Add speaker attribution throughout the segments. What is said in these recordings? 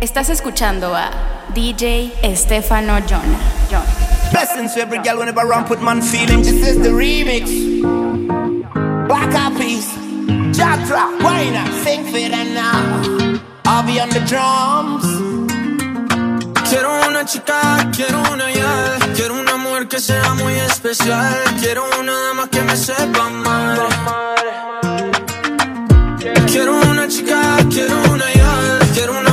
Speaker 1: Estás escuchando a DJ Estefano Jonah. John.
Speaker 2: Blessings to every girl whenever I put man feelings. This is the remix. Black Eyed. Jatra, Wayna, sing for it now. I'll be on the drums.
Speaker 3: Quiero una chica, quiero una ya. Quiero una mujer que sea muy especial. Quiero una dama que me sepa amar. Quiero una chica, quiero una ya. Quiero una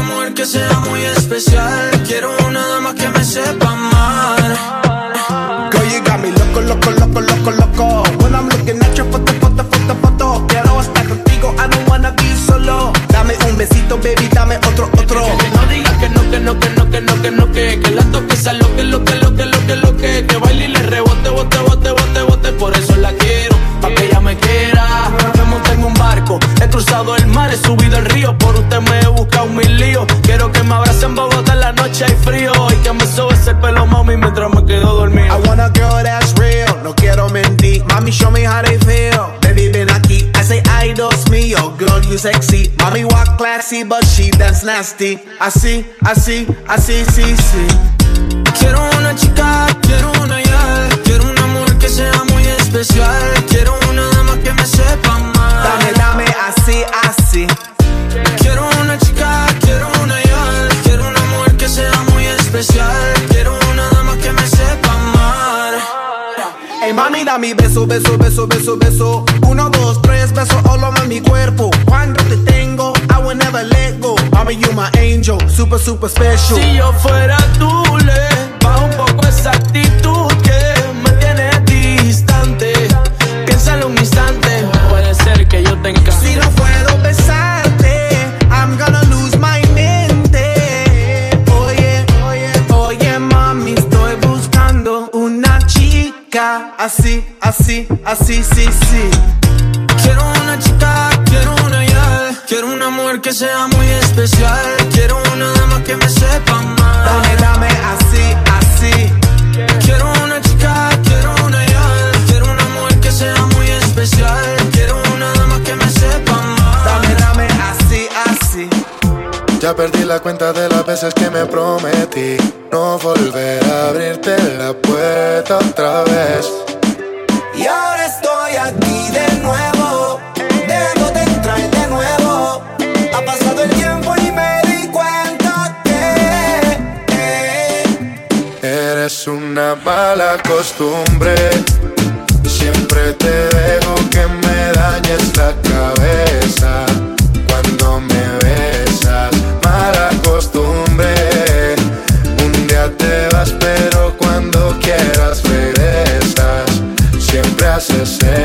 Speaker 3: que sea muy especial. Quiero una dama que me sepa amar.
Speaker 2: Girl, you got me loco, loco, loco, loco, loco. When I'm looking at your foto, foto, foto, foto. Quiero estar contigo, I don't wanna be solo. Dame un besito, baby, dame otro, otro.
Speaker 3: Que no digas que no, que no, que no, que no, que no, que Que la toque sea lo que, lo que, lo que, lo que, lo que Que baile y le rebote, bote, bote, bote, bote Por eso la quiero, pa' que ella me quiera Me monté en un barco, he cruzado el mar He subido el río, por usted me me abrace en Bogotá en la noche hay frío Y que me sobe ese pelo, mami, mientras me quedo dormido
Speaker 2: I want a girl that's real, no quiero mentir. Mami, show me how they feel. Baby, ven aquí. I say, ay, dos mío. Girl, you sexy. Mami, walk classy, but she dance nasty. Así, así, así, sí, sí.
Speaker 3: Quiero una chica, quiero una ya Quiero una mujer que sea muy especial Quiero una dama que me sepa amar
Speaker 2: Dame, dame, así, así.
Speaker 3: Quiero una chica, especial Quiero una dama que me sepa amar
Speaker 2: Ey, mami, dame beso, beso, beso, beso, beso. Uno, dos, tres, beso all over mi cuerpo. Cuando te tengo, I will never let go. Mami, you my angel, super, super special.
Speaker 3: Si yo fuera tú, le bajo un poco esa actitud
Speaker 2: así, así, así, sí, sí.
Speaker 3: Quiero una chica, quiero una ya Quiero una mujer que sea muy especial Quiero una dama que me sepa amar
Speaker 2: Dame, dame así, así.
Speaker 3: Quiero una chica, quiero una ya Quiero una mujer que sea muy especial Quiero una dama que me sepa amar
Speaker 2: Dame, dame así, así.
Speaker 4: Ya perdí la cuenta de las veces que me prometí no volver a abrirte la puerta otra vez. Mala costumbre. Siempre te dejo que me dañes la cabeza cuando me besas. Mala costumbre. Un día te vas, pero cuando quieras regresas. Siempre haces esa.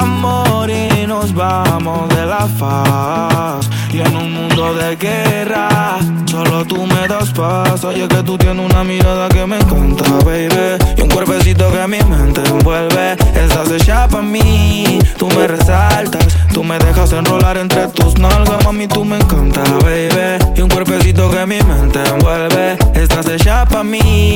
Speaker 5: amor y nos vamos de la faz. Y en un mundo de guerra, solo tú me das paz. Oye, que tú tienes una mirada que me encanta, baby. Y un cuerpecito que mi mente envuelve. Estás hecha pa' mí, tú me resaltas. Tú me dejas enrolar entre tus nalgas, mami, tú me encanta, baby. Y un cuerpecito que mi mente envuelve. Estás hecha pa' mí,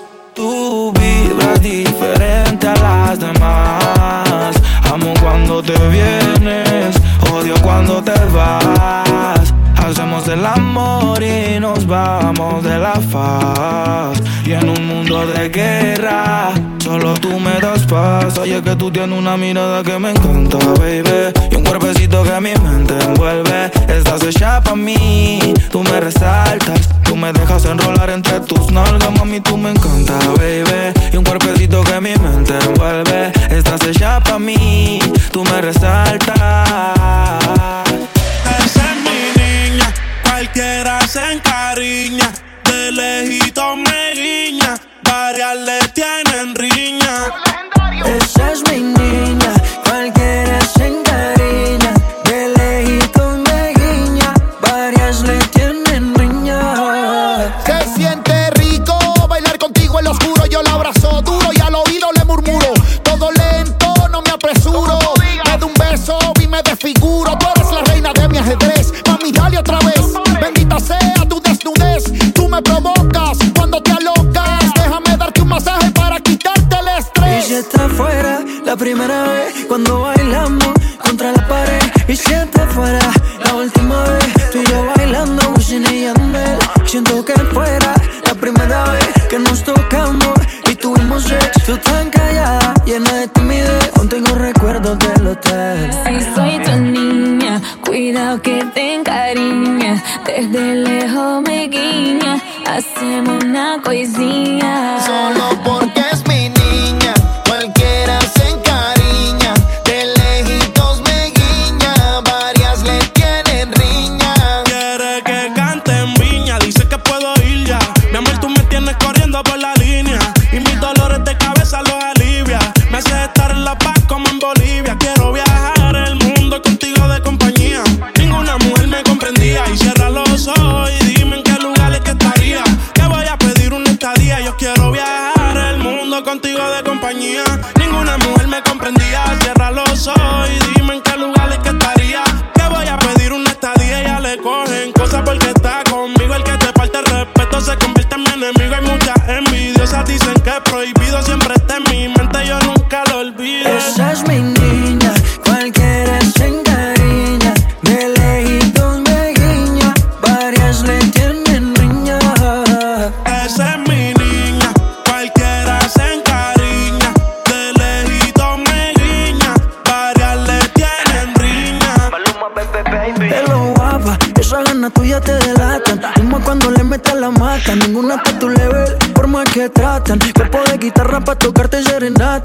Speaker 5: Tú vibras diferente a las demás. Amo cuando te vienes, odio cuando te vas. Hacemos el amor y nos vamos de la faz. Y en un mundo de guerra, solo tú me das paz. Oye, que tú tienes una mirada que me encanta, baby. Y un cuerpecito que mi mente envuelve. Estás hecha pa' mí, tú me resaltas. Tú me dejas enrolar entre tus nalgas, mami, tú me encanta, baby. Y un cuerpecito que mi mente envuelve. Estás hecha pa' mí, tú me resaltas.
Speaker 6: Esa es mi niña, cualquiera se encariña. De lejito me guiña, varias le tienen riña.
Speaker 7: Esa es mi niña, cualquiera se encariña. De lejito me guiña, varias le tienen riña.
Speaker 2: Se siente rico bailar contigo en lo oscuro. Yo la abrazo duro y al oído le murmuro. Todo lento, no me apresuro. Me da un beso y me desfiguro. Tú eres la reina de mi ajedrez. Mami, dale otra vez. Bendita sea tu desnudez. Tú me provocas
Speaker 7: si está fuera la primera vez cuando bailamos contra la pared. Y si está fuera la última vez tú y yo bailando Wisin y Yandel. Siento que fuera la primera vez que nos tocamos y tuvimos sexo. Tú tan callada, llena de timidez. Aún tengo recuerdos del hotel.
Speaker 8: Si soy tu niña, cuidado que te encariña. Desde lejos me guiña, hacemos una coisinha.
Speaker 2: Solo porque es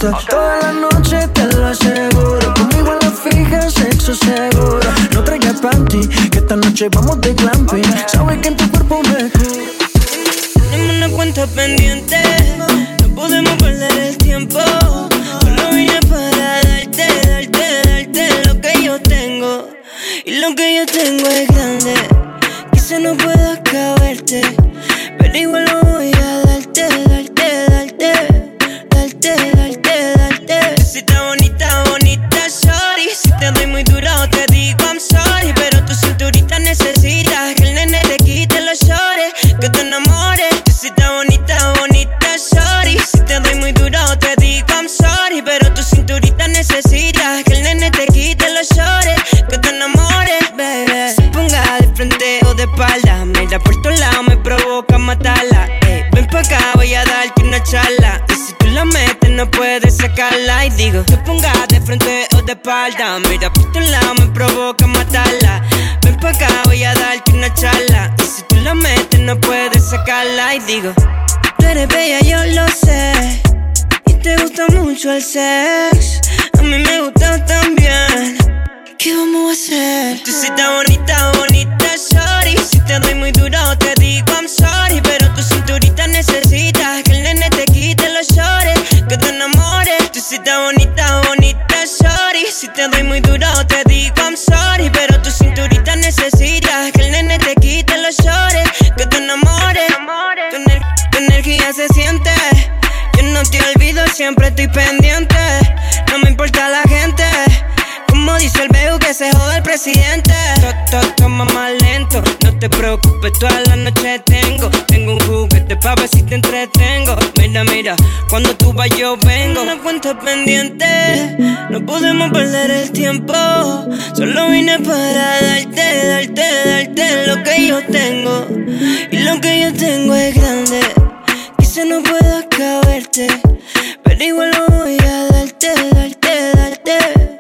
Speaker 9: Toda la noche te lo aseguro, conmigo en la fija, sexo seguro. No traigas panty, que esta noche vamos
Speaker 10: te ponga de frente o de espalda, mira por todos lados me provoca matarla. Ven pa' acá, voy a darte una charla. Y si tú la metes, no puedes sacarla. Y digo, tú eres bella, yo lo sé. Y te gusta mucho el sex. A mí me gusta también. ¿Qué vamos a hacer? Tú sí estás bonita, bonita, sorry. Si te doy muy duro, te digo I'm sorry. Pero tu cinturita I'm sorry. Pero tu cinturita necesita que el nene te quite los shorts, que te enamores. Tu, ener- tu energía se siente. Yo no te olvido, siempre estoy pendiente. No me importa la gente. Como dice el veo que se joda el presidente. To- to- Toma más lento, no te preocupes, toda la noche tengo. Tengo un juguete pa' ver si te entretengo. Mira, mira, cuando tú vas yo vengo. Una cuenta pendiente, no podemos perder el tiempo. Solo vine para darte, darte, darte lo que yo tengo. Y lo que yo tengo es grande. Quizá no pueda caberte, pero igual lo voy a darte, darte, darte,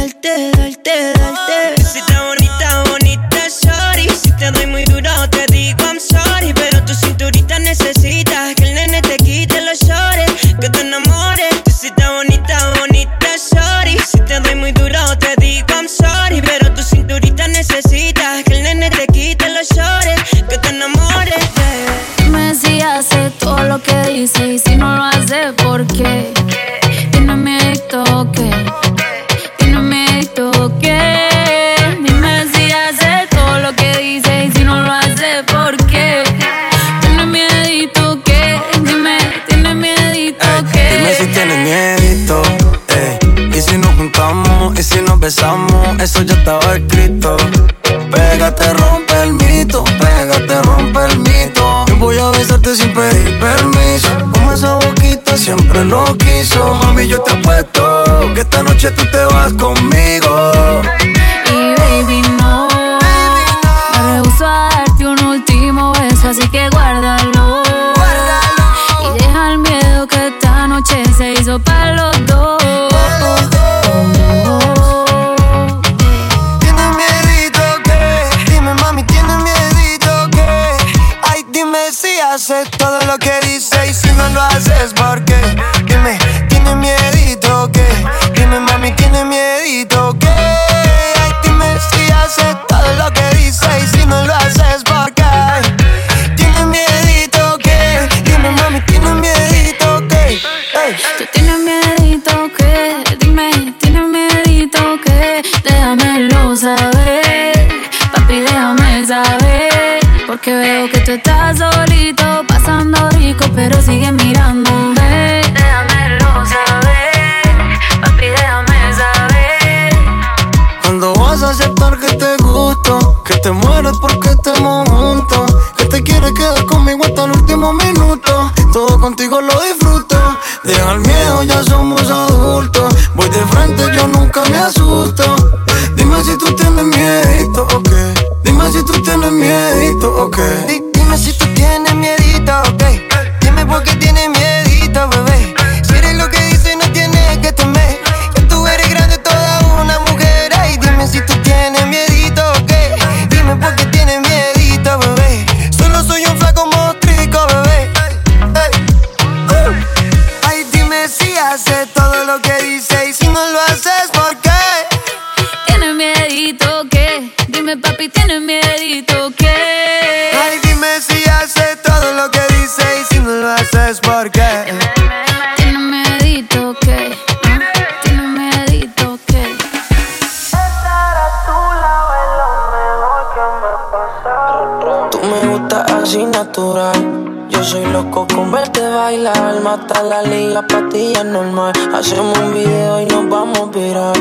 Speaker 10: darte, darte, darte. Si está bonita, bonita, sorry. Si te doy muy duro, te digo I'm sorry. Pero tu cinturita necesita que el nene te quite los shorts, que te enamores. Si está bonita, bonita, sorry. Si te doy muy duro, te digo I'm sorry. Pero tu cinturita necesita que el nene te quite los shorts, que te enamores. baby.
Speaker 8: Dime si hace todo lo que dice y si no lo hace, ¿por qué? Tiene miedo que,
Speaker 11: besamos, eso ya estaba escrito. Pégate, rompe el mito, pégate, rompe el mito. Yo voy a besarte sin pedir permiso. Como esa boquita siempre lo quiso. Mami, yo te apuesto que esta noche tú te vas conmigo.
Speaker 12: Gustas así natural. Yo soy loco con verte bailar. Mata la liga, patilla normal. Hacemos un video y nos vamos a virar.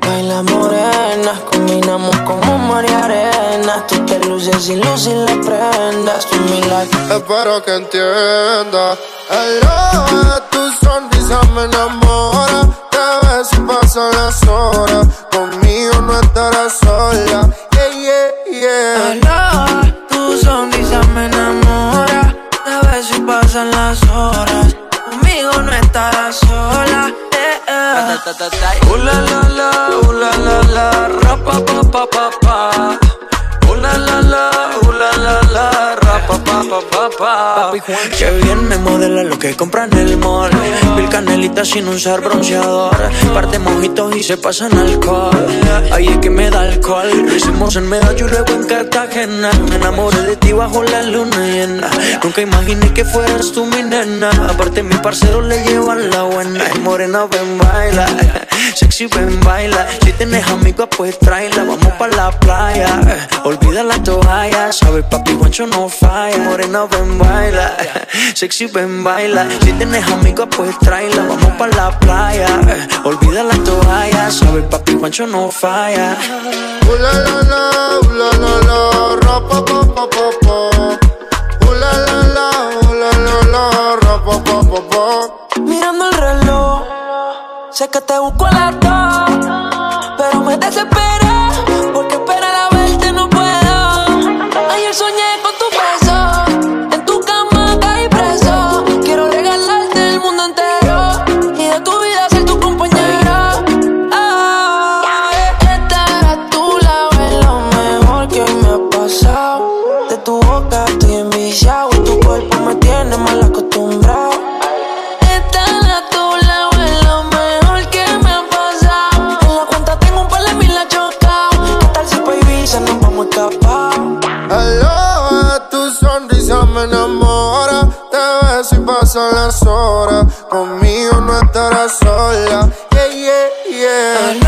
Speaker 12: Baila morenas, combinamos como María Arena. Tú te luces y luces las prendas. Tú mi like.
Speaker 13: Espero que entienda. Hello, tu sonrisa me enamora. Te ves y pasan las horas. Conmigo no estarás sola. Yeah, yeah, yeah.
Speaker 12: Sonrisa me enamora. A si pasan las horas. Conmigo no estarás sola. Eh, eh. Uh, la, la, la, uh, la, la, la, ra, pa, pa, pa, pa, la, la, la, uh, la, la, la, ra, pa, pa, pa, pa, pa. Que bien me modela lo que compra en el mall. Mil canelitas sin usar bronceador. Par de mojitos y se pasan alcohol. Ahí es que me da alcohol. Lo hicimos en Medallo y luego en Cartagena. Me enamoré de ti bajo la luna llena. Nunca imaginé que fueras tú mi nena. Aparte, mi parcero le llevan la buena. Ay, morena, ven, baila. Sexy, ven, baila. Si tienes amigos, pues tráela. Vamos pa' la playa. Olvida la toalla. Sabes, papi, guancho no falla. Morena, ven, baila. Sexy, ven, baila. Si tienes amigos, pues tráela. Vamos pa' la playa. Olvida la toalla. Sabes, papi, guancho no falla.
Speaker 13: Ooh la la la, ooh la la ra pa pa pa pa pa. Ooh la la la, ooh la la ra pa pa pa pa.
Speaker 12: Mirando el reloj, sé que te busco a las dos, pero me desespera
Speaker 13: enamora. Te ves y pasan las horas. Conmigo no estarás sola. Yeah, yeah, yeah.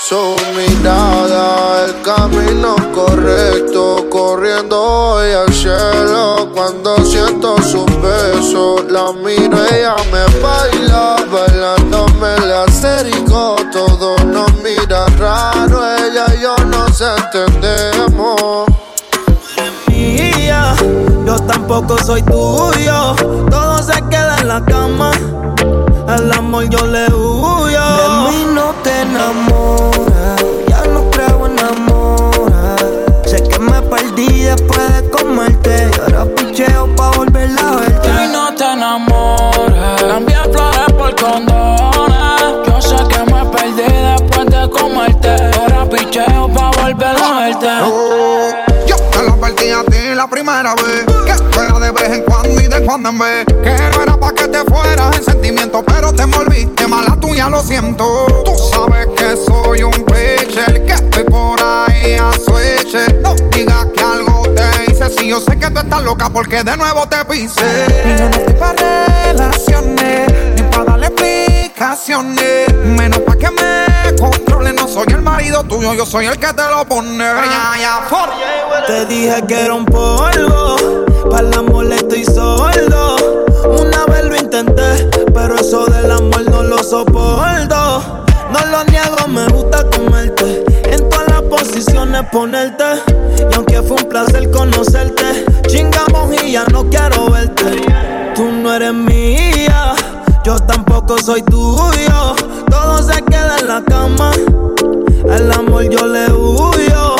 Speaker 13: Su mirada, el camino correcto, corriendo hoy al cielo. Cuando siento su beso, la miro, ella me baila, bailando me la rico. Todo nos mira raro, ella y yo nos entendemos.
Speaker 2: mía, yo tampoco soy tuyo. Todo se queda en la cama. El amor yo le huyo. De mí no te enamoras, perdí después de comerte. Y ahora picheo pa' volver a verte.
Speaker 14: Y no te enamores. Cambié flores por condones. Yo sé que me perdí después de comerte. Ahora picheo pa' volver a verte.
Speaker 15: A ti la primera vez. Que fuera de vez en cuando y de cuando en vez. Que no era pa' que te fueras en sentimiento, pero te envolviste mala tuya, lo siento. Tú sabes que soy un pitcher, que estoy por ahí a switch. No digas que algo te hice, si yo sé que tú estás loca porque de nuevo te pise. Y yo no estoy pa' relaciones, ni pa' darle explicaciones. Menos pa' que me controle, no soy el marido tuyo, yo soy el que te lo pone. Ya, ya, for.
Speaker 2: Te dije que era un polvo, para el amor estoy sordo. Una vez lo intenté, pero eso del amor no lo soporto. No lo niego, me gusta comerte. En todas las posiciones ponerte. Y aunque fue un placer conocerte, chingamos y ya no quiero verte. Tú no eres mía, Yo tampoco soy tuyo. Todo se queda en la cama. El amor yo le huyo.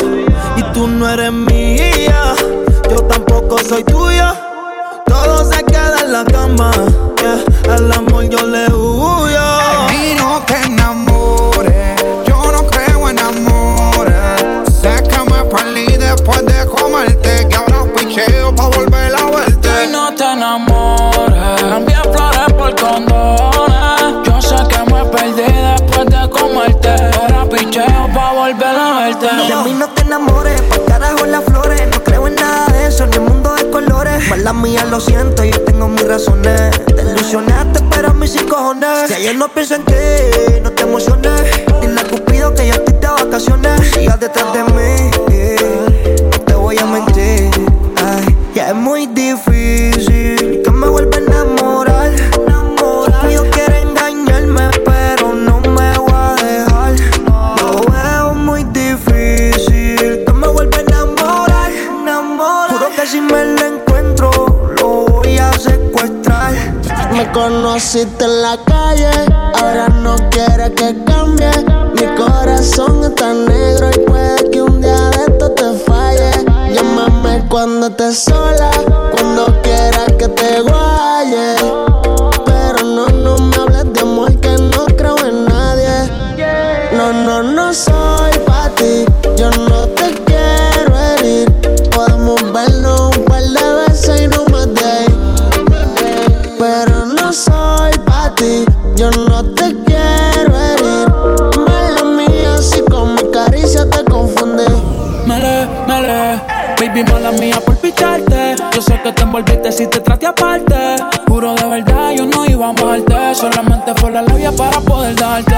Speaker 2: Y tú no eres mía. Yo tampoco soy tuya. Todo se queda en la cama. Yeah. El amor yo le huyo.
Speaker 15: Y no te enamores, yo no creo en amores. Sé que me perdí después de comerte, que ahora picheo pa' volver a verte.
Speaker 14: Y no te enamores, cambié flores por condones. De
Speaker 2: mí no te enamores, pa' carajo las flores. No creo en nada de eso, ni el mundo de colores. Mala mía, lo siento, yo tengo mis razones. Te ilusionaste, pero a mí sin cojones. Si ayer no pienso en ti, no te emociones. Dile a Cupido que ya estoy de vacaciones. Sigas detrás de mí,
Speaker 11: Conociste en la calle, ahora no quieres que cambie. Mi corazón está negro y puede que un día de esto te falle. Llámame cuando estés sola, cuando quieras que te guaye. Pero no, no me hables de amor que no creo en nadie. No, no, no soy
Speaker 14: envolviste si te traté aparte. Juro de verdad, yo no iba a amarte. Solamente fue la labia para poder darte.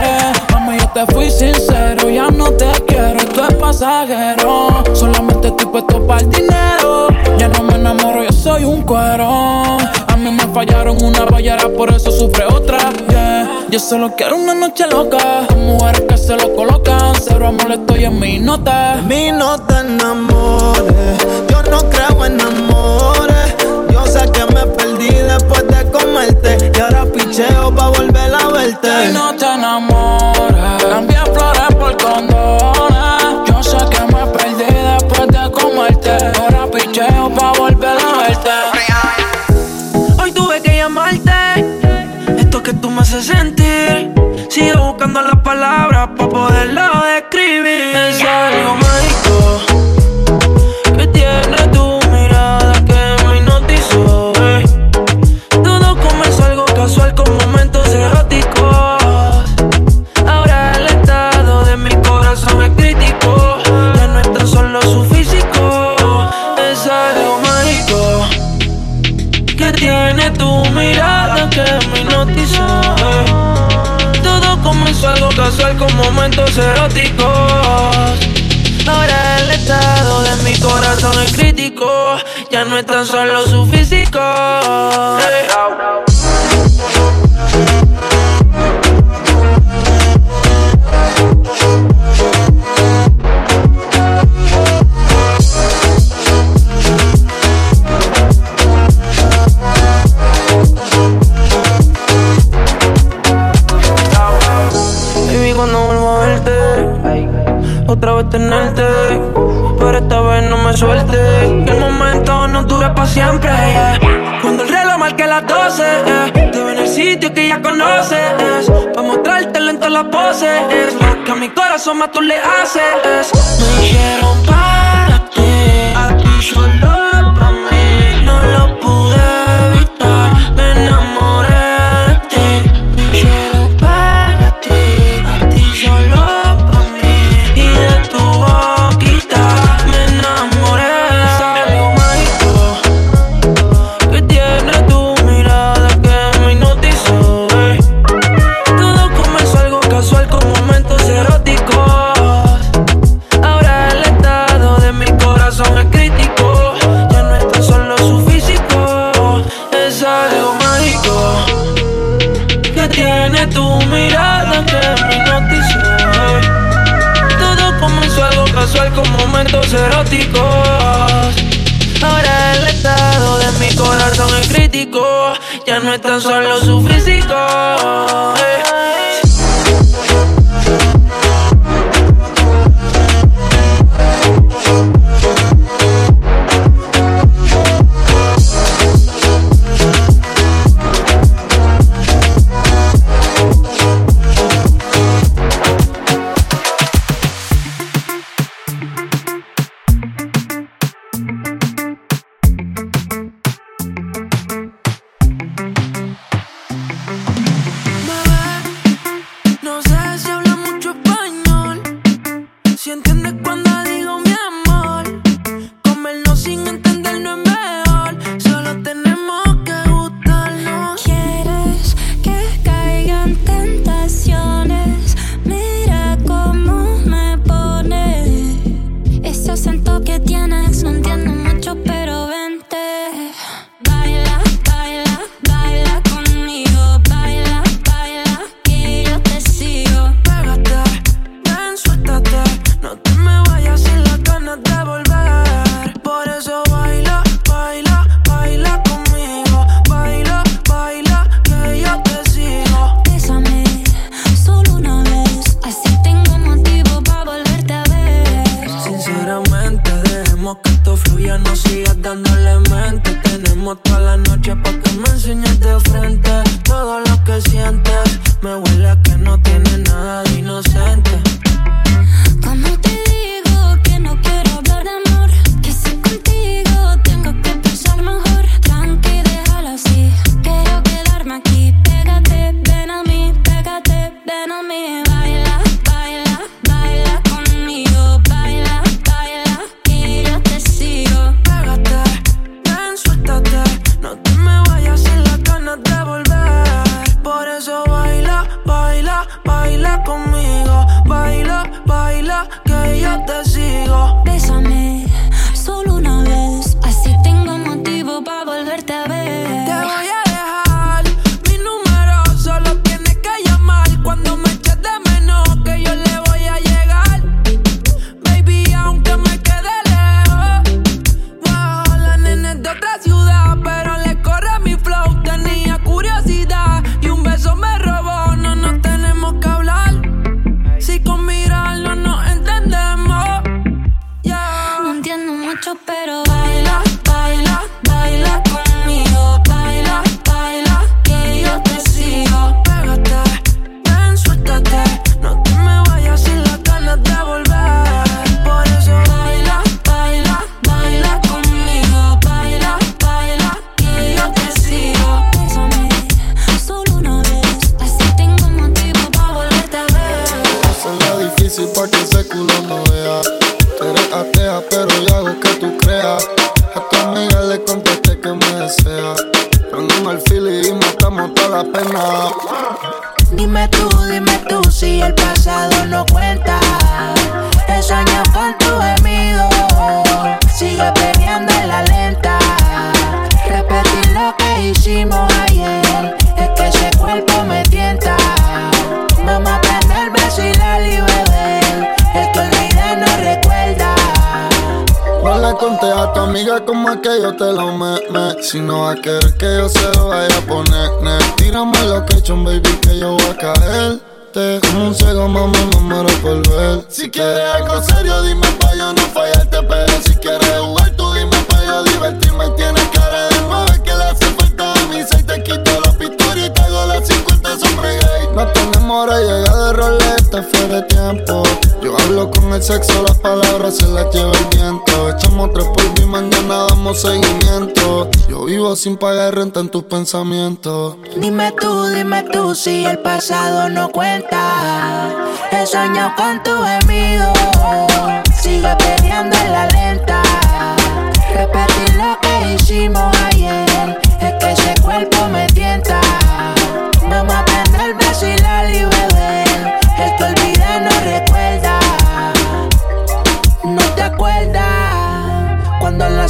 Speaker 14: Mami, yo te fui sincero, ya no te quiero, esto es pasajero. Solamente estoy puesto para el dinero. Ya no me enamoro, yo soy un cuero. A mí me fallaron una ballera, por eso sufre otra. Yeah. Yo solo quiero una noche loca. Con mujeres que se lo colocan. Cero amor, estoy en mi nota.
Speaker 2: De mí no te enamores, yo no creo en amores. Que me perdí después de comerte. Y ahora picheo pa' volver a verte.
Speaker 14: Y no te enamores. Cambié flores por condones. Yo sé que me perdí después de comerte. Ahora picheo pa' volver a verte.
Speaker 12: Hoy tuve que llamarte. Esto que tú me haces sentir. Sigo buscando las palabras para poderlo describir. Es algo momentos eróticos. Ahora el estado de mi corazón es crítico. Ya no es tan solo su físico. Tenerte, pero esta vez no me suelte. El momento no dure para siempre. yeah. Cuando el reloj marque las 12, yeah. te veo en el sitio que ya conoces. Pa' mostrártelo en todas las poses. Lo que a mi corazón más tú le haces. Me dijeron para ti, a ti solo con momentos eróticos. Ahora el estado de mi corazón es crítico. Ya no está solo su físico, es algo mágico. Que tiene tu mirada que me hipnotizó. Todo comenzó algo casual con momentos eróticos. Ahora el estado de mi corazón es crítico. Ya no es tan solo su físico.
Speaker 13: quien paga renta en tus pensamientos.
Speaker 16: Dime tú, dime tú si el pasado no cuenta. He soñado con tu gemido. Sigo peleando en la lenta. Repetir lo que hicimos ayer.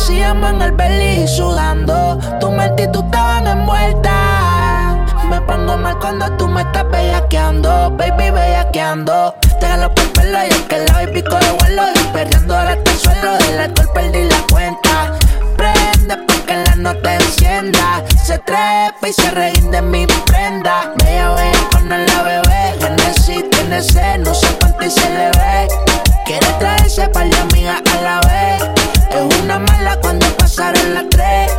Speaker 16: hacíamos en el belly sudando. Tu mente y tú estaban envueltas. Me pongo mal cuando tú me estás bellaqueando, baby, bellaqueando. Te jalo por pelo y el que la y pico de vuelo. Perdiendo ahora hasta el suelo, del alcohol perdí la cuenta. Prende porque la no te encienda. Se trepa y se reguin de mi prenda. Bella, bella, con la bebé. Gané si tiene no sé cuánto y se le ve. Quiere traerse par de amigas a la vez es una mala cuando pasaron las tres.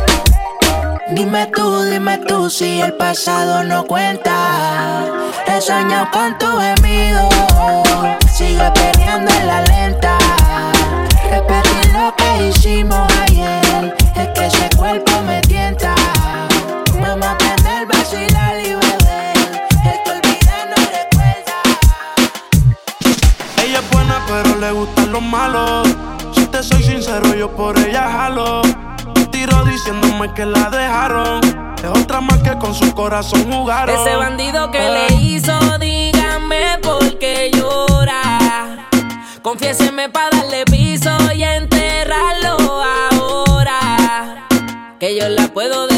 Speaker 16: Dime tú, dime tú si el pasado no cuenta. He soñado con tu gemido, sigue peleando en la lenta. Repetir lo que hicimos ayer, es que ese cuerpo me tienta. Vamos a aprender, vacilar y beber, el que olvida no recuerda.
Speaker 6: Ella es buena, pero le gustan los malos. Te soy sincero, yo por ella jalo tiro diciéndome que la dejaron. Es otra más que con su corazón jugaron.
Speaker 17: Ese bandido que le hizo, dígame por qué llora. Confiéseme para darle piso y enterrarlo ahora. Que yo la puedo defender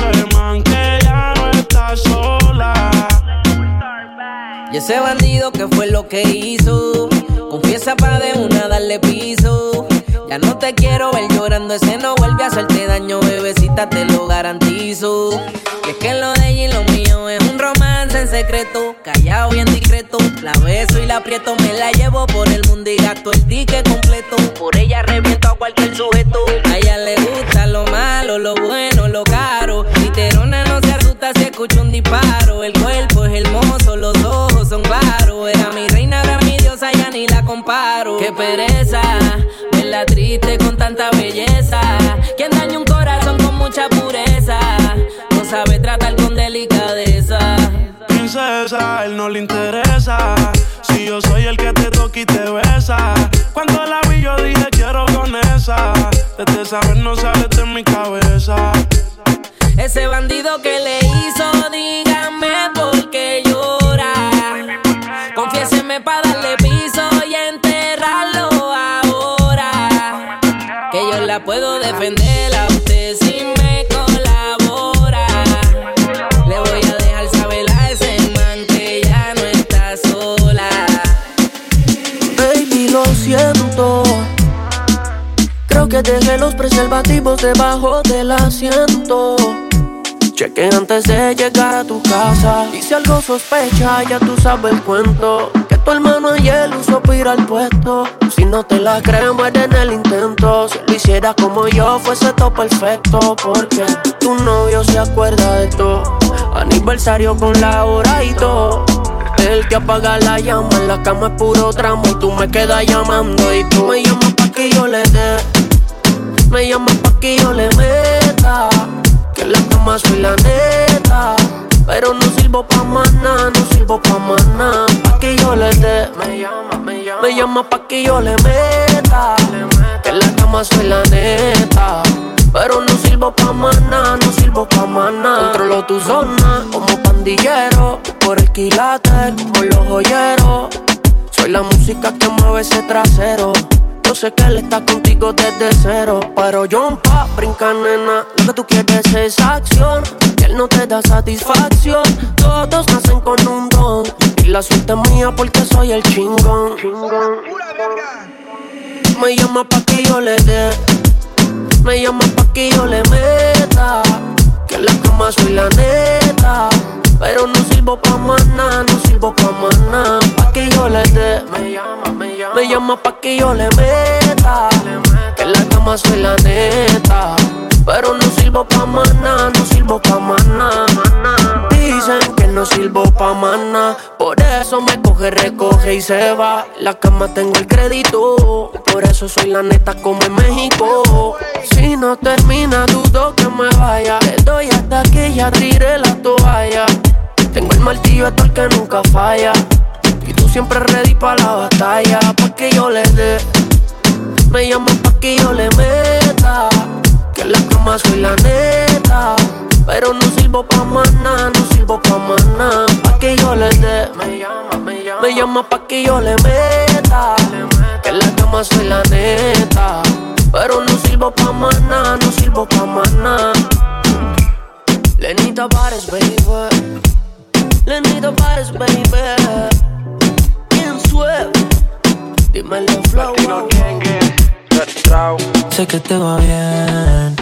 Speaker 6: ese man que ya no está sola.
Speaker 17: Y ese bandido que fue lo que hizo. Confiesa para de una darle piso. Ya no te quiero ver llorando, ese no vuelve a hacerte daño, bebecita, te lo garantizo. Que lo de ella y lo mío es un romance en secreto, callado y en discreto. La beso y la aprieto, me la llevo por el mundo y gasto el ticket completo. Por ella reviento a cualquier sujeto. A ella le gusta lo malo, lo bueno, lo caro. Literona no se asusta si escucha un disparo. El cuerpo es hermoso, los ojos son claros. Era mi reina, era mi diosa, ya ni la comparo. Qué pereza la triste con tanta belleza. Quien daña un mucha pureza, no sabe tratar con delicadeza.
Speaker 6: Princesa, él no le interesa. Si yo soy el que te toca y te besa. Cuando la vi, yo dije quiero con esa. Desde saber no sale de mi cabeza.
Speaker 17: Ese bandido que le hizo, dígame por qué llora. Confiéseme para darle piso y enterrarlo la puedo defender que
Speaker 18: dejé los preservativos debajo del asiento. Cheque antes de llegar a tu casa. Y si algo sospecha, ya tú sabes el cuento. Que tu hermano ayer usó para al puesto. Si no te la crees, muere en el intento. Si lo hicieras como yo, fuese todo perfecto. Porque tu novio se acuerda de todo. Aniversario con la hora y todo. El que apaga la llama, en la cama es puro drama. Y tú me quedas llamando. Y tú me llamas pa' que yo le dé. Me llamas pa' que yo le meta. Que la cama soy la neta. Pero no sirvo pa' maná, no sirvo pa' maná. Pa' que yo le dé. Me llama, me llama. Me llama pa' que yo le meta. Que la cama soy la neta. Pero no sirvo pa' maná, no sirvo pa' maná. Controlo tu zona como pandillero. Por el quilate como los joyeros. Soy la música que mueve ese trasero. Yo sé que él está contigo desde cero. Pero yo pa' brincar, nena. Lo que tú quieres es acción. Que él no te da satisfacción. Todos nacen con un don. Y la suerte es mía porque soy el chingón. Me llama pa' que yo le dé. Me llama pa' que yo le meta. Que en la cama soy la neta. Pero no sirvo pa' maná, no sirvo pa' maná. Pa' que yo le dé. Me llama, me llama. Me llama pa' que yo le meta. Que la cama soy la neta. Pero no sirvo pa' maná, no sirvo pa' maná. Dicen que no sirvo pa' maná. Por eso me coge, recoge y se va. La cama tengo el crédito. Por eso soy la neta como en México. Si no termina, dudo que me vaya. Le doy hasta que ya tire la toalla. Tengo el martillo hasta el que nunca falla. Y tú siempre ready pa' la batalla. Pa' que yo le dé. Me llaman pa' que yo le meta. Que la cama soy la neta. Pero no sirvo pa' maná, no sirvo pa' maná. Pa' que yo le dé. Me llama, me llama. Me llama pa' que yo le meta. Que la cama soy la neta. Pero no sirvo pa' maná, no sirvo pa' maná. Lenita Pares, baby. Lenita Pares, baby. ¿Quién suave? Dímelo, flow.
Speaker 12: Sé que te va bien.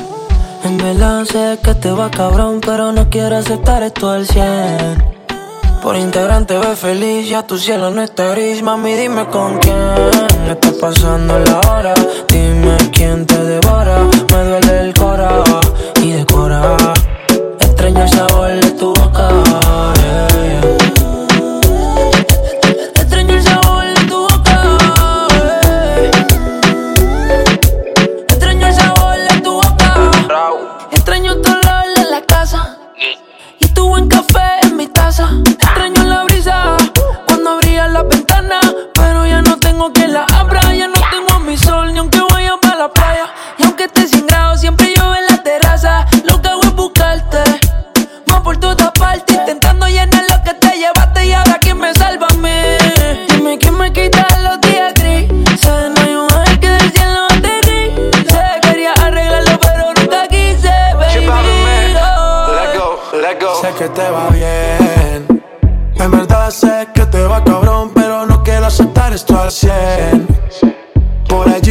Speaker 12: En verdad sé que te va cabrón, pero no quiero aceptar esto al 100. Por Instagram te ves feliz, ya tu cielo no está gris. Mami, dime con quién está pasando la hora. Dime quién te devora. Me duele el cora Y aunque esté sin grados, siempre llueve en la terraza. Lo que hago es buscarte. Más por todas partes, intentando llenar lo que te llevaste. Y ahora, ¿quién me salva a mí? Dime quién me quita los días grises. No hay un ángel que del cielo te quise. Quería arreglarlo, pero nunca quise, baby. Oh.
Speaker 7: Sé que te va bien. En verdad sé que te va cabrón, pero no quiero aceptar esto al 100.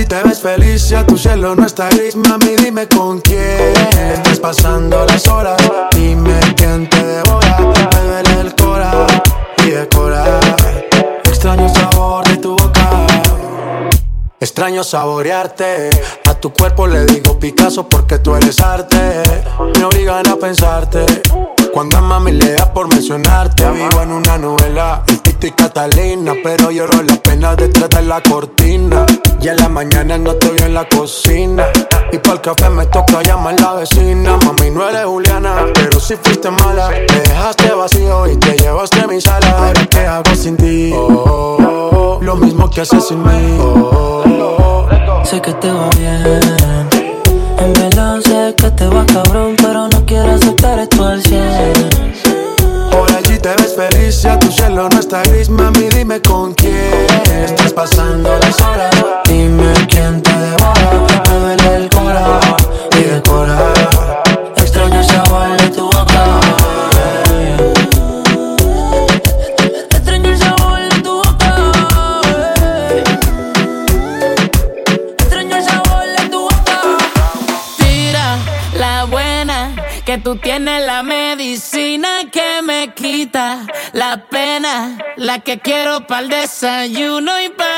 Speaker 7: Te ves feliz, ya tu cielo no está gris, mami, dime con quién estás pasando las horas. Dime quién te devora, me duele el cora y decora. Extraño el sabor de tu boca. Extraño saborearte. A tu cuerpo le digo Picasso porque tú eres arte. Me obligan a pensarte. Cuando a mami le da por mencionarte. Vivo en una novela, el Tito y Catalina. Pero lloro las penas detrás de la cortina. Y en la mañana no te veo en la cocina. Y para el café me toca llamar la vecina. Mami, no eres Juliana, pero si fuiste mala. Me dejaste vacío y te llevaste mi sala. Ahora qué hago sin ti. Oh, oh, oh, lo mismo que haces sin mí. Oh, oh, oh.
Speaker 12: Sé que te va bien. En verdad sé que te va cabrón, pero no quiero aceptar esto al 100.
Speaker 7: Por allí te ves feliz, ya tu cielo no está gris, mami, dime con quién estás pasando las horas.
Speaker 19: Que quiero para el desayuno y para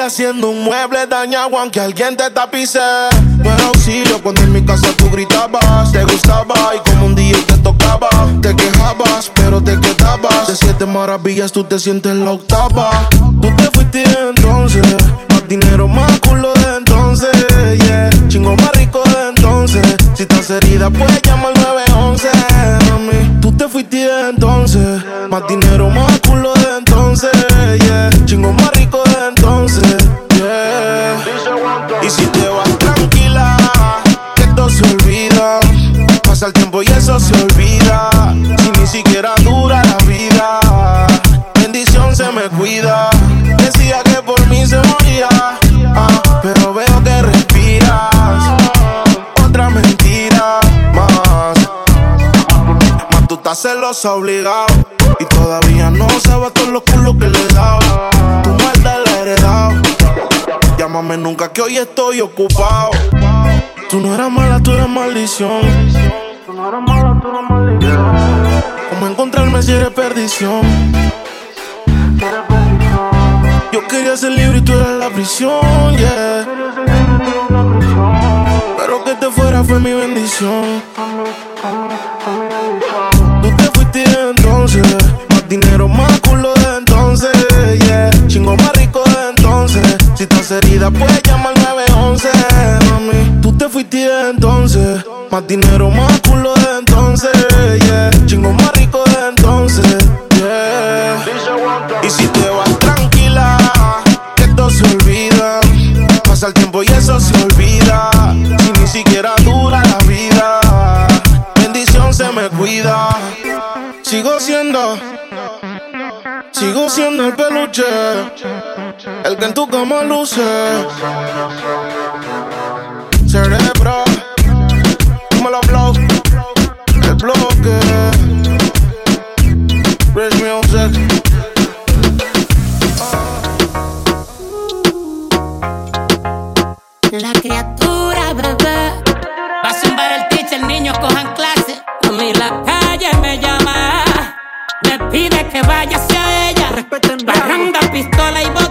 Speaker 20: seguirás siendo un mueble dañado aunque alguien te tapice. No era auxilio cuando en mi casa tú gritabas. Te gustaba y como un día te tocaba. Te quejabas, pero te quedabas. De siete maravillas tú te sientes la octava. Tú te fuiste entonces. Más dinero, más culo de entonces. Yeah. Chingo más rico de entonces. Si estás herida, pues llama al 911. Mami, tú te fuiste entonces. Más dinero, más culo de entonces. Obligado. Y todavía no sabe todos los culos que le dado. Tu maldad la he heredado. Llámame nunca que hoy estoy ocupado. Tú no eras mala, tú eras maldición. Tú no eras mala, tú eras maldición. ¿Cómo encontrarme si eres perdición? Yo quería ser libre y tú eras la prisión. Pero que te fuera fue mi bendición Más dinero, más culo de entonces. Yeah. Chingo más rico de entonces. Si estás herida, pues llama al 911. Mami, tú te fuiste entonces. Más dinero, más culo de entonces. Yeah. Chingo más rico de entonces. Yeah. Y si te vas tranquila, que esto se olvida. Pasa el tiempo y eso se olvida. Si ni siquiera dura la vida. Bendición se me cuida. Sigo siendo, sigo siendo el peluche, el que en tu cama luce. Cerebro, lo blow, el bloque.
Speaker 21: Pistola y botella.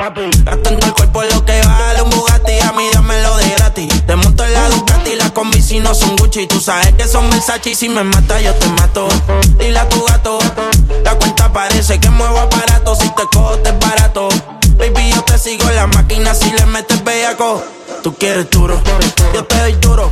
Speaker 22: Papi, gastando el cuerpo lo que vale un Bugatti, a mí dámelo de gratis. Te monto en la Ducati, las combi si no son Gucci. Tú sabes que son Versace y si me mata yo te mato. Dile a tu gato, la cuenta parece que muevo aparato. Si te cojo te es barato. Baby, yo te sigo en la máquina si le metes bellaco. Tú quieres duro, yo te doy duro.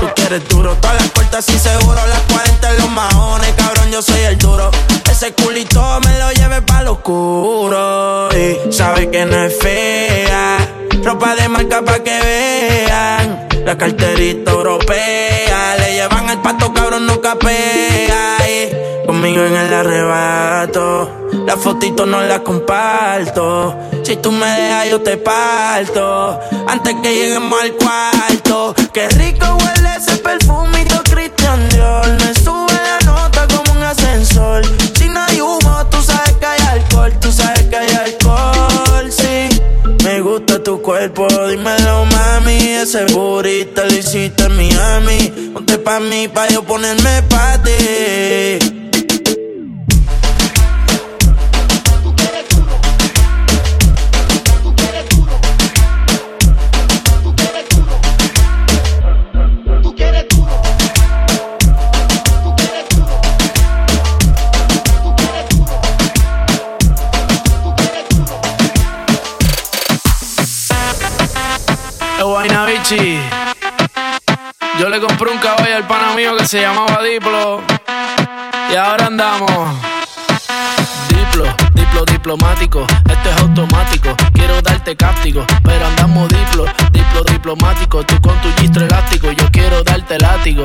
Speaker 22: Tú quieres duro, todas las puertas y seguro. Las 40 en los mahones, cabrón, yo soy el duro. Ese culito me lo lleve pa' lo oscuro. Y sabe que no es fea. Ropa de marca pa' que vean. La carterita europea. Le llevan el pato, cabrón, no capea. Y conmigo en el arrebato. La fotito no la comparto. Si tú me dejas, yo te parto. Antes que lleguemos al cuarto. Qué rico huele ese perfumito Christian Dior. Cuerpo, dímelo, mami. Ese burrito lo hiciste en Miami. Ponte pa' mí, pa' yo ponerme pa' ti.
Speaker 6: Yo le compré un caballo al pana mío que se llamaba Diplo. Y ahora andamos. Diplo, diplo diplomático, esto es automático. Quiero darte cáptico, pero andamos diplo, diplo diplomático. Tú con tu gistro elástico, yo quiero darte látigo.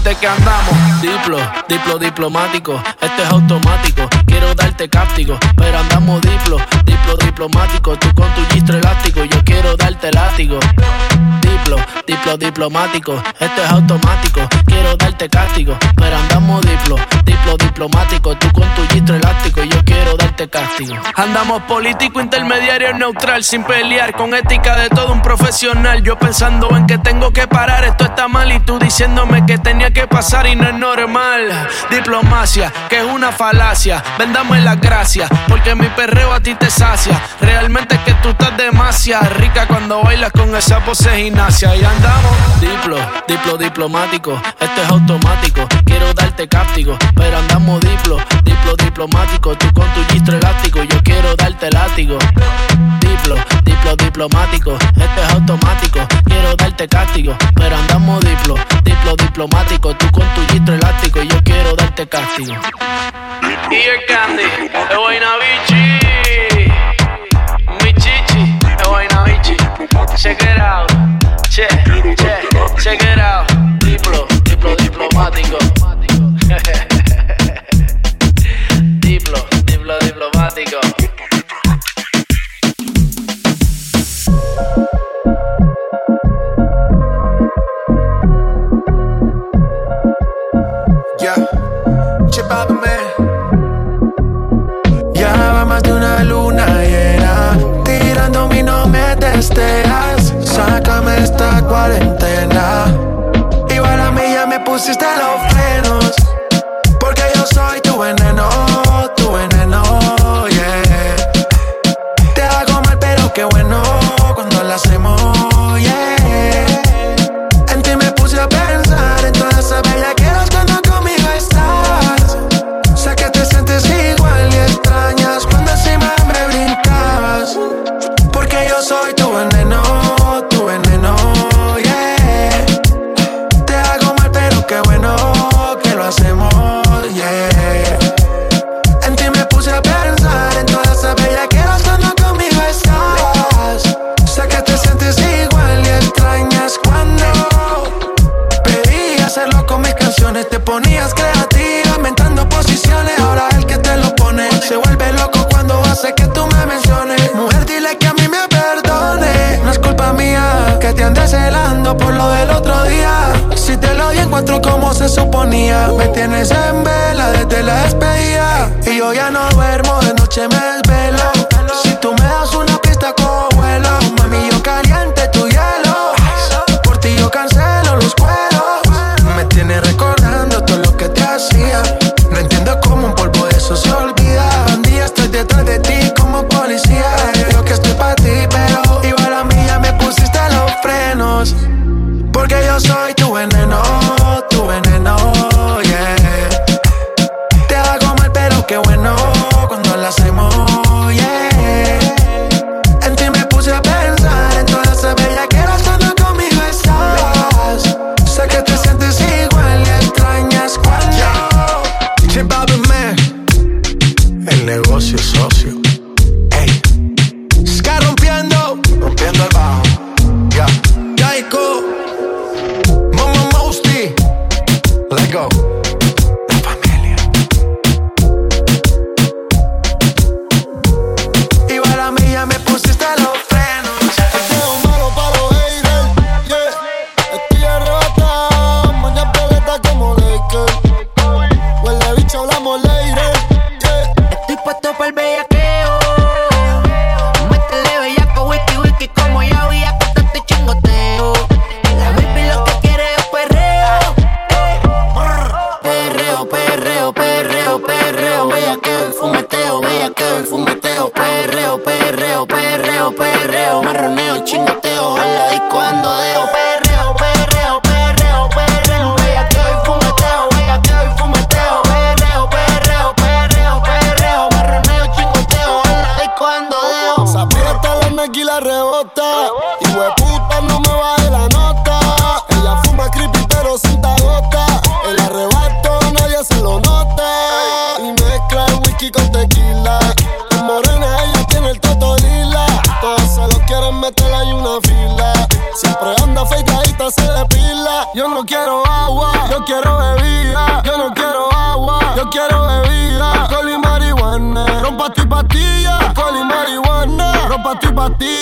Speaker 6: que andamos. Diplo, diplo diplomático, esto es automático. Darte cáptico, pero andamos diplo, diplo diplomático. Tú con tu gistro elástico, yo quiero darte látigo. Diplo, diplo diplomático, esto es automático. Quiero darte cáptico, pero andamos diplo, diplo diplomático. Tú con tu gistro elástico, yo quiero darte castigo. Andamos político, intermediario, neutral, sin pelear, con ética de todo un profesional. Yo pensando en que tengo que parar, esto está mal, y tú diciéndome que tenía que pasar y no es normal. Diplomacia, que es una falacia dame las gracias, porque mi perreo a ti te sacia. Realmente es que tú estás demasiado rica cuando bailas con esa pose gimnasia. Y andamos, diplo, diplo diplomático, esto es automático. Quiero darte cáptico, pero andamos diplo, diplo diplomático. Tú con tu gistro elástico, yo quiero darte látigo diplo, diplo diplomático, esto es automático, quiero darte castigo, pero andamos diplo, diplo diplomático, tú con tu gistro elástico y yo quiero darte castigo. Y el candy, el Guaynabichi, mi chichi, el Guaynabichi, check it out, che, che, check it out, diplo, diplo diplomático. diplo, diplo diplomático.
Speaker 16: pusiste los frenos. Porque yo soy tu bater.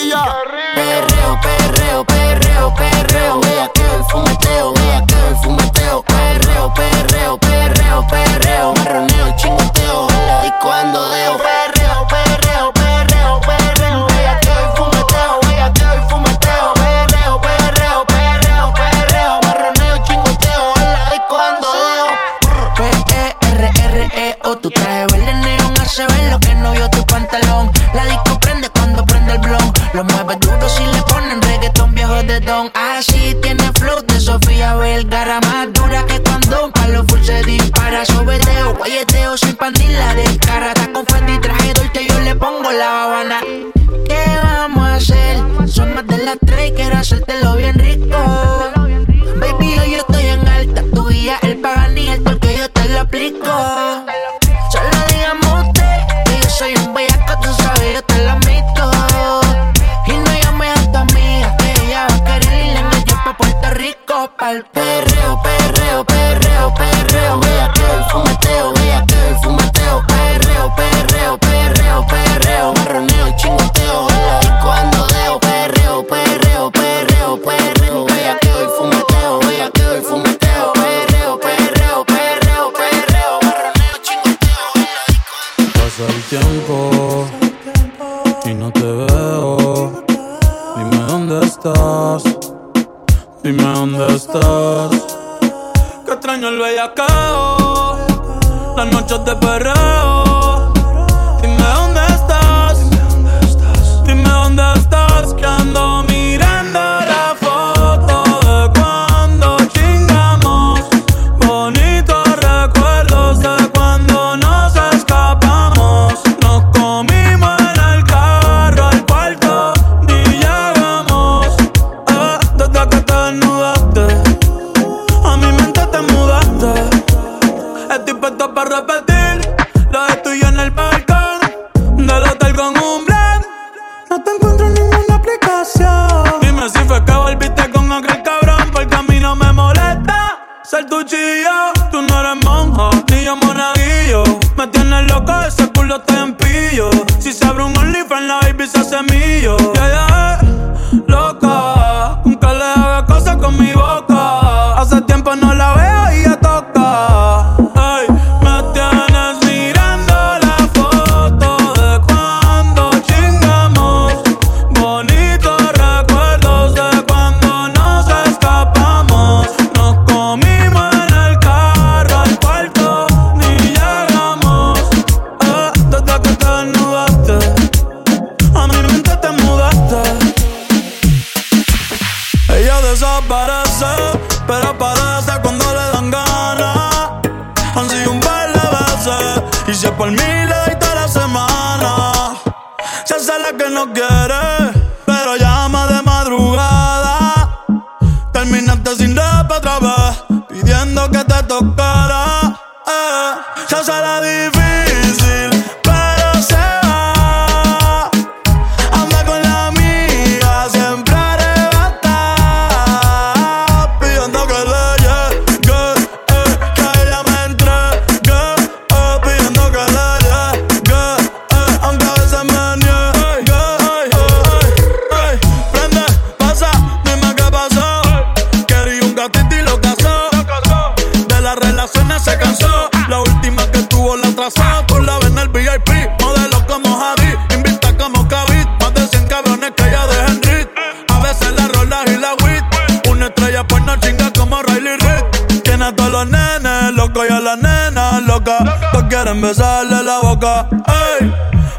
Speaker 16: a
Speaker 3: todos los nenes locos y a la nena, loca. Todos quieren besarle la boca. Ey,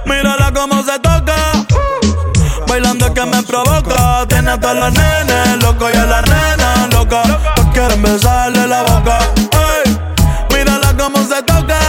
Speaker 3: mírala cómo se toca. Bailando que me provoca. Tiene a todos los nenes locos y a la nena, loca. Todos quieren besarle la boca. Ey, mírala cómo se toca.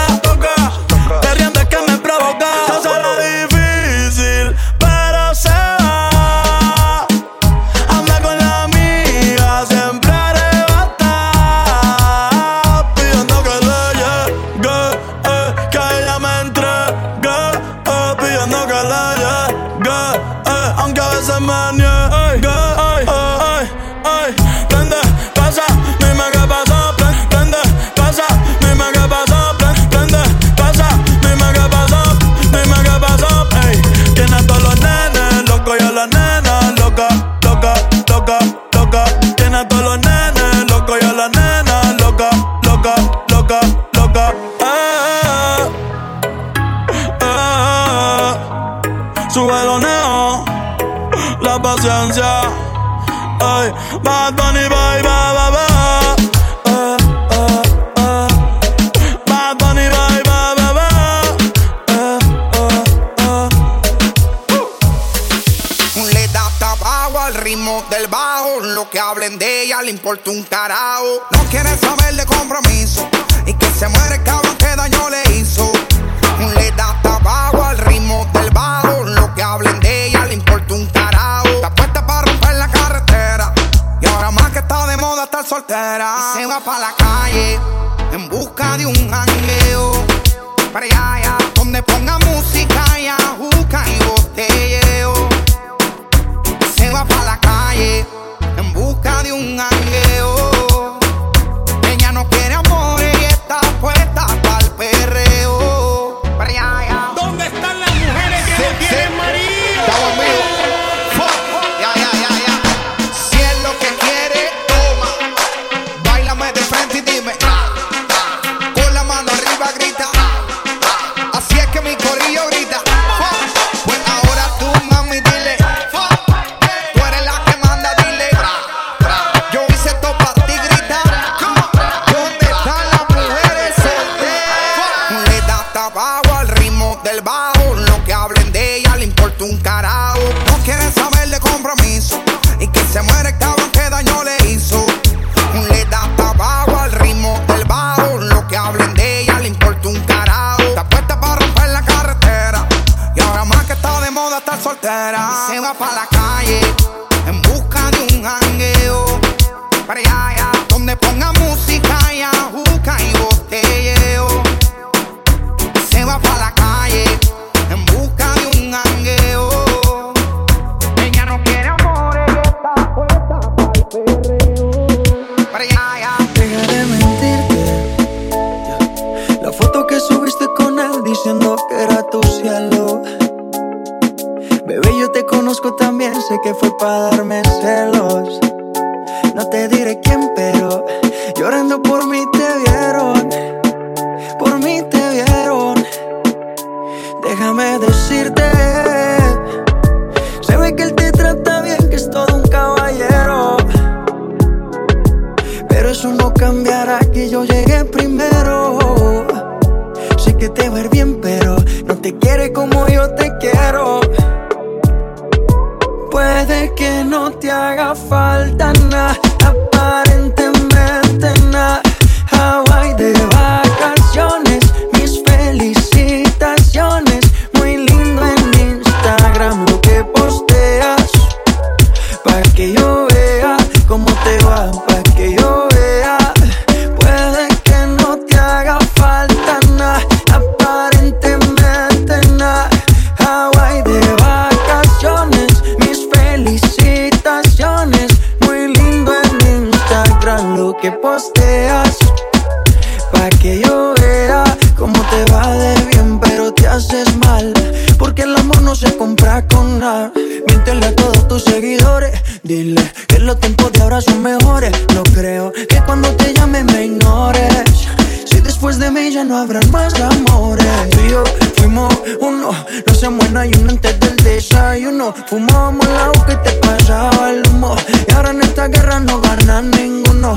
Speaker 7: Miéntele a todos tus seguidores. Dile que los tiempos de ahora son mejores. No creo que cuando te llame me ignores. Si después de mí ya no habrán más amores. Tú y yo fuimos uno. No se muera y uno antes del desayuno. Fumábamos la agua que te pasaba el humo. Y ahora en esta guerra no ganan ninguno.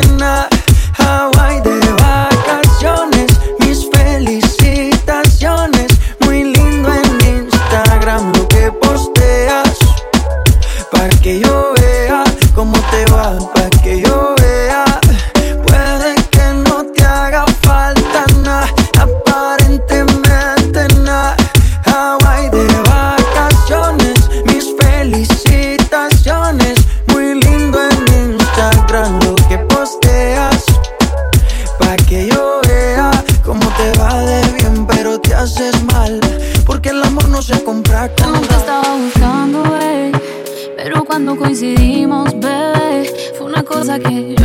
Speaker 7: que yo I get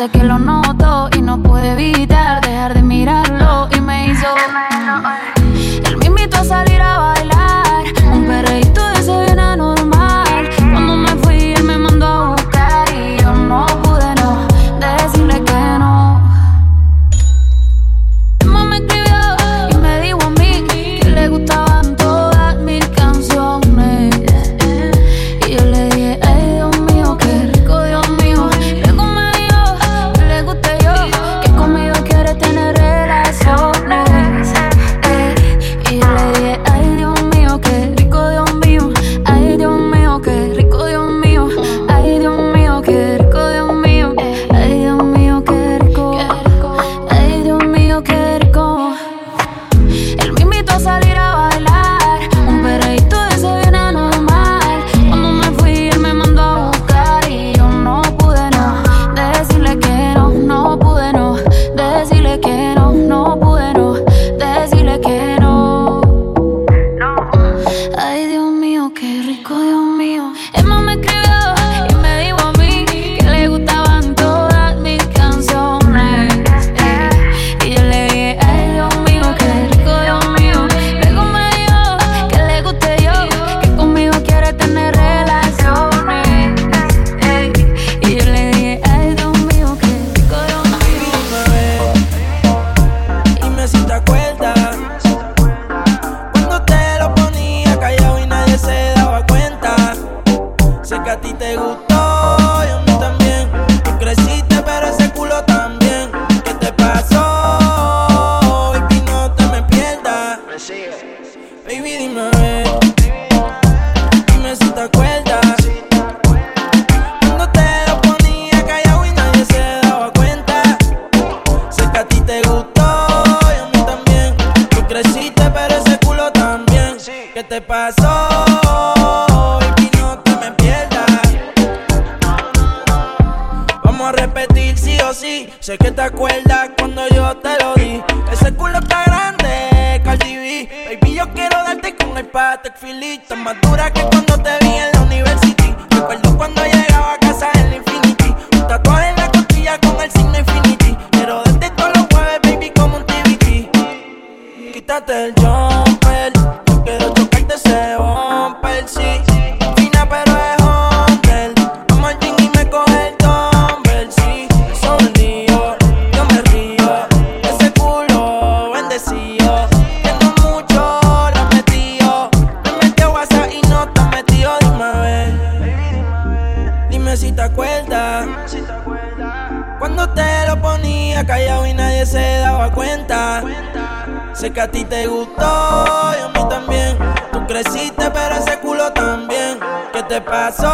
Speaker 7: sé que lo no
Speaker 8: Venda Sé que a
Speaker 22: ti te gustó y a mí también. Tú creciste, pero ese culo también. ¿Qué te pasó?